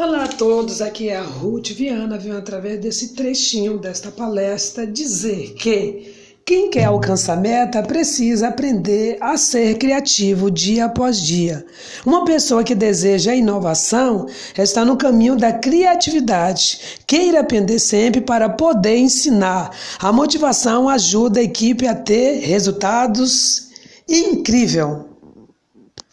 Olá a todos, aqui é a Ruth Viana, Viu através desse trechinho desta palestra dizer que quem quer alcançar meta precisa aprender a ser criativo dia após dia. Uma pessoa que deseja inovação está no caminho da criatividade. Queira aprender sempre para poder ensinar. A motivação ajuda a equipe a ter resultados incríveis.